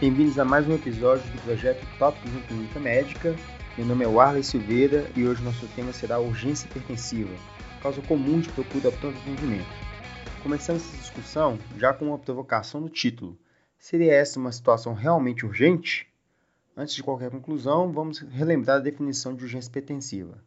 Bem-vindos a mais um episódio do projeto Tópicos em Clínica Médica. Meu nome é Warley Silveira e hoje nosso tema será urgência hipertensiva, causa comum de procura pronto atendimento. Começamos essa discussão já com uma provocação no título. Seria essa uma situação realmente urgente? Antes de qualquer conclusão, vamos relembrar a definição de urgência hipertensiva.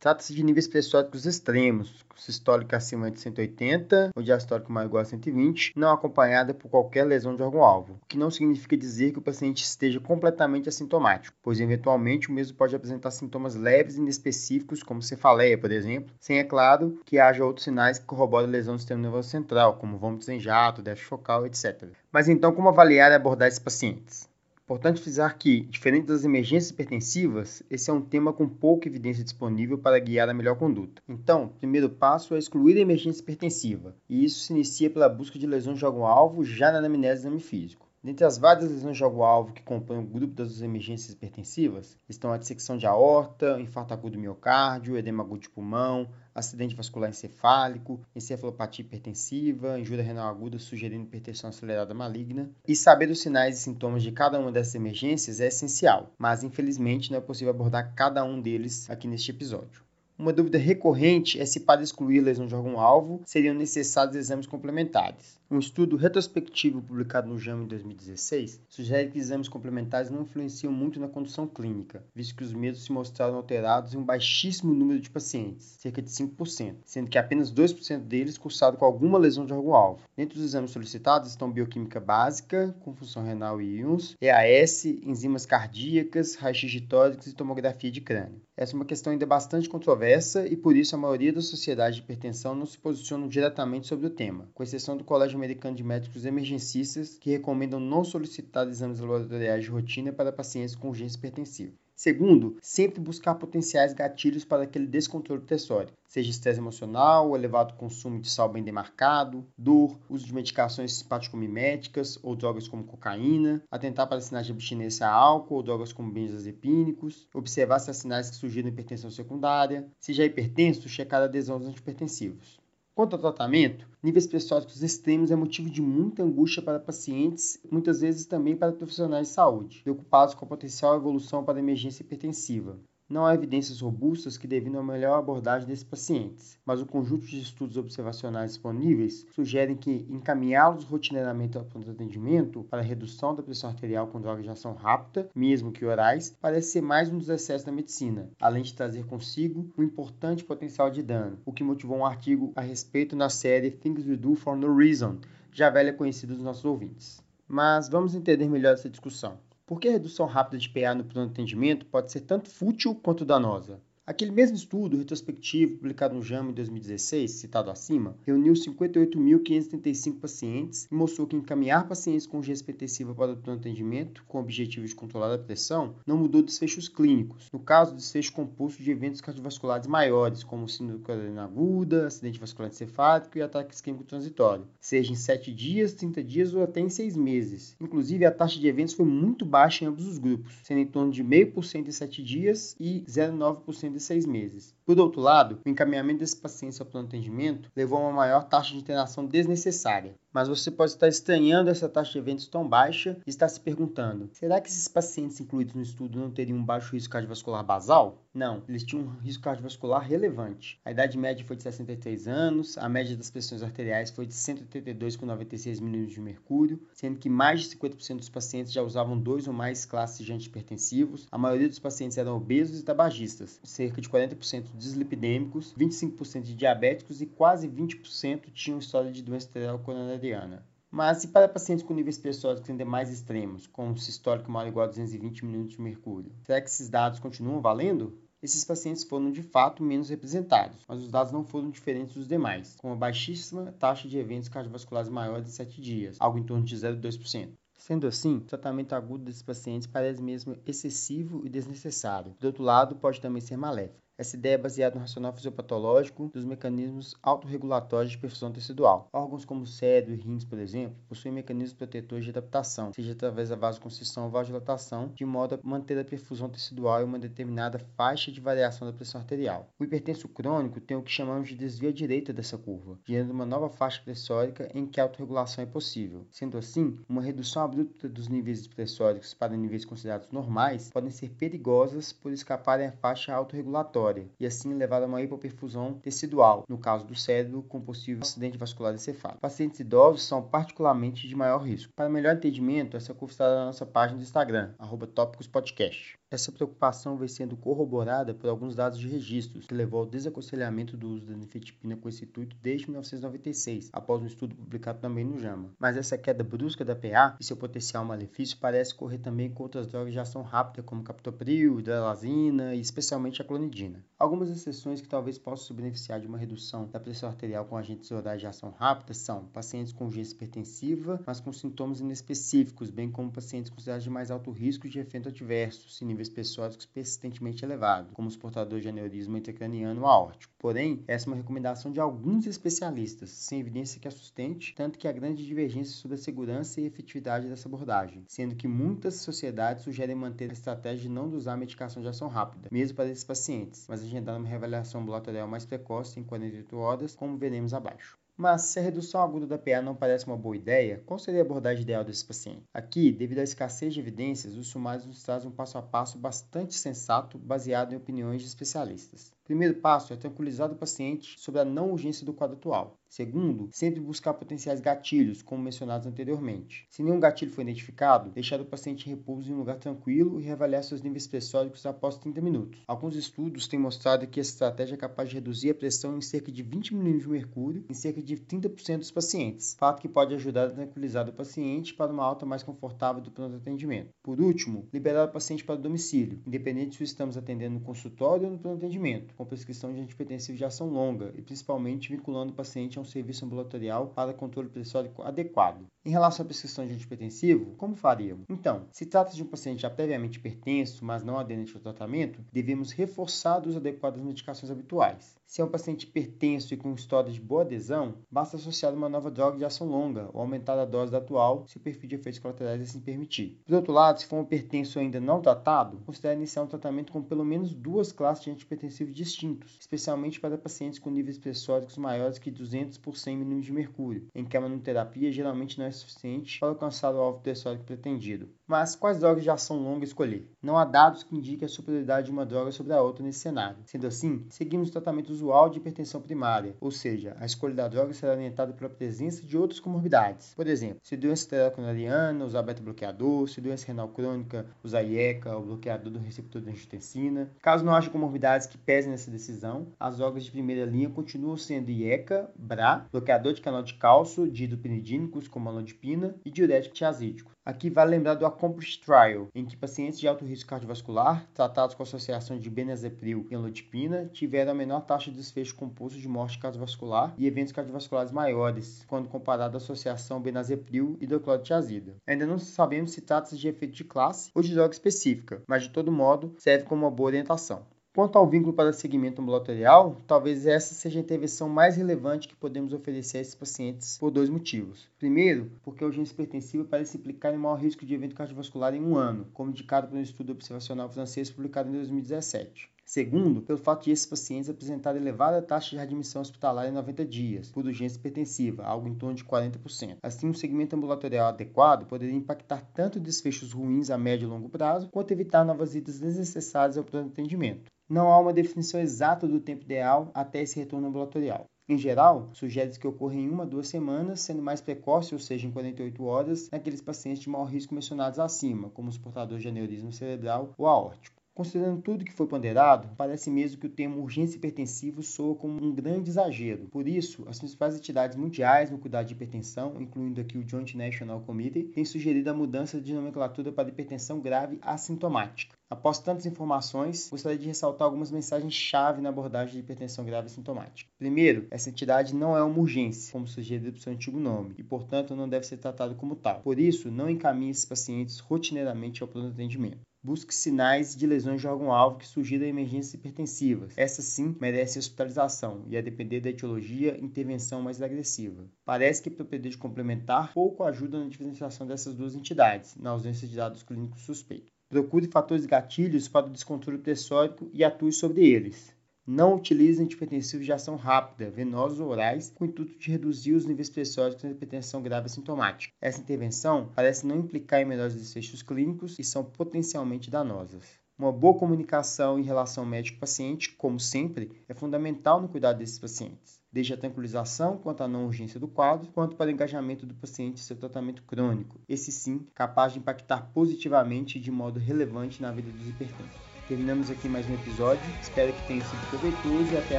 Trata-se de níveis pressóricos extremos, com sistólica acima de 180 ou diastólico maior ou igual a 120, não acompanhada por qualquer lesão de órgão-alvo, o que não significa dizer que o paciente esteja completamente assintomático, pois eventualmente o mesmo pode apresentar sintomas leves e inespecíficos, como cefaleia, por exemplo, sem, é claro, que haja outros sinais que corroborem lesão do sistema nervoso central, como vômitos em jato, déficit focal, etc. Mas então, como avaliar e abordar esses pacientes? Importante frisar que, diferente das emergências hipertensivas, esse é um tema com pouca evidência disponível para guiar a melhor conduta. Então, o primeiro passo é excluir a emergência hipertensiva, e isso se inicia pela busca de lesões de algum-alvo já na anamnese do exame físico. Dentre as várias lesões de alvo-alvo que compõem o grupo das emergências hipertensivas, estão a dissecção de aorta, infarto agudo do miocárdio, edema agudo de pulmão, acidente vascular encefálico, encefalopatia hipertensiva, injúria renal aguda sugerindo hipertensão acelerada maligna. E saber os sinais e sintomas de cada uma dessas emergências é essencial, mas infelizmente não é possível abordar cada um deles aqui neste episódio. Uma dúvida recorrente é se, para excluir lesão de órgão-alvo, seriam necessários exames complementares. Um estudo retrospectivo publicado no JAMA em 2016 sugere que exames complementares não influenciam muito na condução clínica, visto que os medos se mostraram alterados em um baixíssimo número de pacientes, cerca de 5%, sendo que apenas 2% deles cursaram com alguma lesão de órgão-alvo. Dentre os exames solicitados estão bioquímica básica, com função renal e íons, EAS, enzimas cardíacas, raio-x de tórax e tomografia de crânio. Essa é uma questão ainda bastante controversa e por isso a maioria das sociedades de hipertensão não se posicionam diretamente sobre o tema, com exceção do Colégio Americano de Médicos Emergencistas, que recomendam não solicitar exames laboratoriais de rotina para pacientes com urgência hipertensiva. Segundo, sempre buscar potenciais gatilhos para aquele descontrole tessório, seja estresse emocional, elevado consumo de sal bem demarcado, dor, uso de medicações simpático-miméticas ou drogas como cocaína, atentar para sinais de abstinência a álcool ou drogas como benzodiazepínicos, observar se há sinais que sugiram hipertensão secundária, se já é hipertenso, checar adesão aos antipertensivos. Quanto ao tratamento, níveis pressóricos extremos é motivo de muita angústia para pacientes, muitas vezes também para profissionais de saúde, preocupados com a potencial evolução para emergência hipertensiva. Não há evidências robustas que definem a melhor abordagem desses pacientes, mas o conjunto de estudos observacionais disponíveis sugerem que encaminhá-los rotineiramente ao pronto atendimento para redução da pressão arterial com drogas de ação rápida, mesmo que orais, parece ser mais um dos excessos da medicina, além de trazer consigo um importante potencial de dano, o que motivou um artigo a respeito na série Things We Do for No Reason, já velha conhecida dos nossos ouvintes. Mas vamos entender melhor essa discussão. Por que a redução rápida de PA no pronto atendimento pode ser tanto fútil quanto danosa? Aquele mesmo estudo retrospectivo publicado no JAMA em 2016, citado acima, reuniu 58.535 pacientes e mostrou que encaminhar pacientes com hipertensiva para o atendimento com o objetivo de controlar a pressão não mudou desfechos clínicos. No caso, desfecho composto de eventos cardiovasculares maiores, como síndrome coronariana aguda, acidente vascular encefálico e ataque isquêmico transitório, seja em 7 dias, 30 dias ou até em 6 meses. Inclusive, a taxa de eventos foi muito baixa em ambos os grupos, sendo em torno de 0,5% em 7 dias e 0,9% em de seis meses. Por outro lado, o encaminhamento desses pacientes ao plano de atendimento levou a uma maior taxa de internação desnecessária. Mas você pode estar estranhando essa taxa de eventos tão baixa e estar se perguntando: será que esses pacientes incluídos no estudo não teriam um baixo risco cardiovascular basal? Não, eles tinham um risco cardiovascular relevante. A idade média foi de 63 anos, a média das pressões arteriais foi de 182 com 96 milímetros de mercúrio, sendo que mais de 50% dos pacientes já usavam dois ou mais classes de antipertensivos. A maioria dos pacientes eram obesos e tabagistas, cerca de 40% dislipidêmicos, 25% de diabéticos e quase 20% tinham história de doença arterial coronariana. Mas e para pacientes com níveis pressóricos ainda mais extremos, com sistólico maior ou igual a 220 mm de mercúrio, será que esses dados continuam valendo? Esses pacientes foram de fato menos representados, mas os dados não foram diferentes dos demais, com uma baixíssima taxa de eventos cardiovasculares maiores de 7 dias, algo em torno de 0,2%. Sendo assim, o tratamento agudo desses pacientes parece mesmo excessivo e desnecessário. Do outro lado, pode também ser maléfico. Essa ideia é baseada no racional fisiopatológico dos mecanismos autorregulatórios de perfusão tecidual. Órgãos como o cérebro e rins, por exemplo, possuem mecanismos protetores de adaptação, seja através da vasoconstrição ou vasodilatação, de modo a manter a perfusão tecidual em uma determinada faixa de variação da pressão arterial. O hipertenso crônico tem o que chamamos de desvio à direita dessa curva, gerando uma nova faixa pressórica em que a autorregulação é possível. Sendo assim, uma redução abrupta dos níveis pressóricos para níveis considerados normais podem ser perigosas por escaparem à faixa autorregulatória e assim levar a uma hipoperfusão tecidual, no caso do cérebro com possível acidente vascular encefálico. Pacientes idosos são particularmente de maior risco. Para melhor entendimento, essa curva está na nossa página do Instagram, tópicospodcast. Essa preocupação vem sendo corroborada por alguns dados de registros, que levou ao desaconselhamento do uso da nifedipina com esse intuito desde 1996, após um estudo publicado também no JAMA. Mas essa queda brusca da PA e seu potencial malefício parece correr também com outras drogas de ação rápida, como captopril, hidralazina e especialmente a clonidina. Algumas exceções que talvez possam se beneficiar de uma redução da pressão arterial com agentes orais de ação rápida são pacientes com urgência hipertensiva, mas com sintomas inespecíficos, bem como pacientes considerados de mais alto risco de efeito adverso, se níveis pressóricos persistentemente elevados, como os portadores de aneurisma intracraniano aórtico. Porém, essa é uma recomendação de alguns especialistas, sem evidência que a sustente, tanto que há grande divergência sobre a segurança e efetividade dessa abordagem, sendo que muitas sociedades sugerem manter a estratégia de não usar medicação de ação rápida, mesmo para esses pacientes, mas agendar uma reavaliação ambulatorial mais precoce em 48 horas, como veremos abaixo. Mas se a redução aguda da PA não parece uma boa ideia, qual seria a abordagem ideal desse paciente? Aqui, devido à escassez de evidências, os sumários nos trazem um passo a passo bastante sensato, baseado em opiniões de especialistas. Primeiro passo é tranquilizar o paciente sobre a não urgência do quadro atual. Segundo, sempre buscar potenciais gatilhos, como mencionados anteriormente. Se nenhum gatilho for identificado, deixar o paciente em repouso em um lugar tranquilo e reavaliar seus níveis pressóricos após 30 minutos. Alguns estudos têm mostrado que essa estratégia é capaz de reduzir a pressão em cerca de 20 mm de mercúrio em cerca de 30% dos pacientes, fato que pode ajudar a tranquilizar o paciente para uma alta mais confortável do pronto atendimento. Por último, liberar o paciente para o domicílio, independente se estamos atendendo no consultório ou no pronto atendimento, com prescrição de antipertensivo de ação longa e principalmente vinculando o paciente um serviço ambulatorial para controle pressórico adequado. Em relação à prescrição de antipertensivo, como faríamos? Então, se trata de um paciente já previamente hipertenso, mas não aderente ao tratamento, devemos reforçar os adequadas medicações habituais. Se é um paciente hipertenso e com história de boa adesão, basta associar uma nova droga de ação longa ou aumentar a dose da atual se o perfil de efeitos colaterais assim permitir. Por outro lado, se for um hipertenso ainda não tratado, considere iniciar um tratamento com pelo menos duas classes de antipertensivos distintos, especialmente para pacientes com níveis pressóricos maiores que 200 por 100 mm de mercúrio, em que a monoterapia geralmente não é suficiente para alcançar o alvo pressórico pretendido. Mas quais drogas de ação longa escolher? Não há dados que indiquem a superioridade de uma droga sobre a outra nesse cenário. Sendo assim, seguimos o tratamento usual de hipertensão primária, ou seja, a escolha da droga será orientada pela presença de outras comorbidades. Por exemplo, se doença esteroconariana, usar beta-bloqueador, se doença renal crônica, usar IECA, o bloqueador do receptor de angiotensina. Caso não haja comorbidades que pesem nessa decisão, as drogas de primeira linha continuam sendo IECA, BRA, bloqueador de canal de cálcio, dihidropinidínicos como a alodipina e diurético tiazídico. Aqui vale lembrar do Accomplish Trial, em que pacientes de alto risco cardiovascular, tratados com associação de benazepril e amlodipina, tiveram a menor taxa de desfecho composto de morte cardiovascular e eventos cardiovasculares maiores, quando comparado à associação benazepril e hidroclorotiazida. Ainda não sabemos se trata de efeito de classe ou de droga específica, mas de todo modo serve como uma boa orientação. Quanto ao vínculo para segmento ambulatorial, talvez essa seja a intervenção mais relevante que podemos oferecer a esses pacientes por dois motivos. Primeiro, porque a urgência hipertensiva parece implicar em maior risco de evento cardiovascular em um ano, como indicado por um estudo observacional francês publicado em 2017. Segundo, pelo fato de esses pacientes apresentarem elevada taxa de readmissão hospitalar em 90 dias, por urgência hipertensiva, algo em torno de 40%. Assim, um segmento ambulatorial adequado poderia impactar tanto desfechos ruins a médio e longo prazo, quanto evitar novas idas desnecessárias ao pronto atendimento não há uma definição exata do tempo ideal até esse retorno ambulatorial. Em geral, sugere-se que ocorra em uma a duas semanas, sendo mais precoce, ou seja, em 48 horas, naqueles pacientes de maior risco mencionados acima, como os portadores de aneurisma cerebral ou aórtico. Considerando tudo que foi ponderado, parece mesmo que o termo urgência hipertensiva soa como um grande exagero. Por isso, as principais entidades mundiais no cuidado de hipertensão, incluindo aqui o Joint National Committee, têm sugerido a mudança de nomenclatura para hipertensão grave assintomática. Após tantas informações, gostaria de ressaltar algumas mensagens-chave na abordagem de hipertensão grave assintomática. Primeiro, essa entidade não é uma urgência, como sugerido por seu antigo nome, e portanto não deve ser tratado como tal. Por isso, não encaminhe esses pacientes rotineiramente ao pronto atendimento. Busque sinais de lesões de órgão-alvo que sugiram emergências hipertensivas. Essas sim merecem hospitalização e, a depender da etiologia, intervenção mais agressiva. Parece que propedeutico complementar pouco ajuda na diferenciação dessas duas entidades, na ausência de dados clínicos suspeitos. Procure fatores gatilhos para o descontrole pressórico e atue sobre eles. Não utilize antipertensivos de ação rápida, venosos ou orais, com o intuito de reduzir os níveis pressóricos na hipertensão grave assintomática. Essa intervenção parece não implicar em melhores desfechos clínicos e são potencialmente danosas. Uma boa comunicação em relação médico-paciente, como sempre, é fundamental no cuidado desses pacientes, desde a tranquilização quanto à não urgência do quadro, quanto para o engajamento do paciente em seu tratamento crônico, esse sim capaz de impactar positivamente e de modo relevante na vida dos hipertensos. Terminamos aqui mais um episódio. Espero que tenha sido proveitoso e até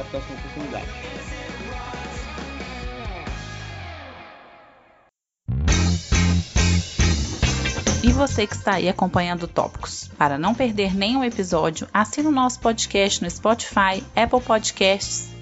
a próxima oportunidade. E você que está aí acompanhando Tópicos. Para não perder nenhum episódio, assine o nosso podcast no Spotify, Apple Podcasts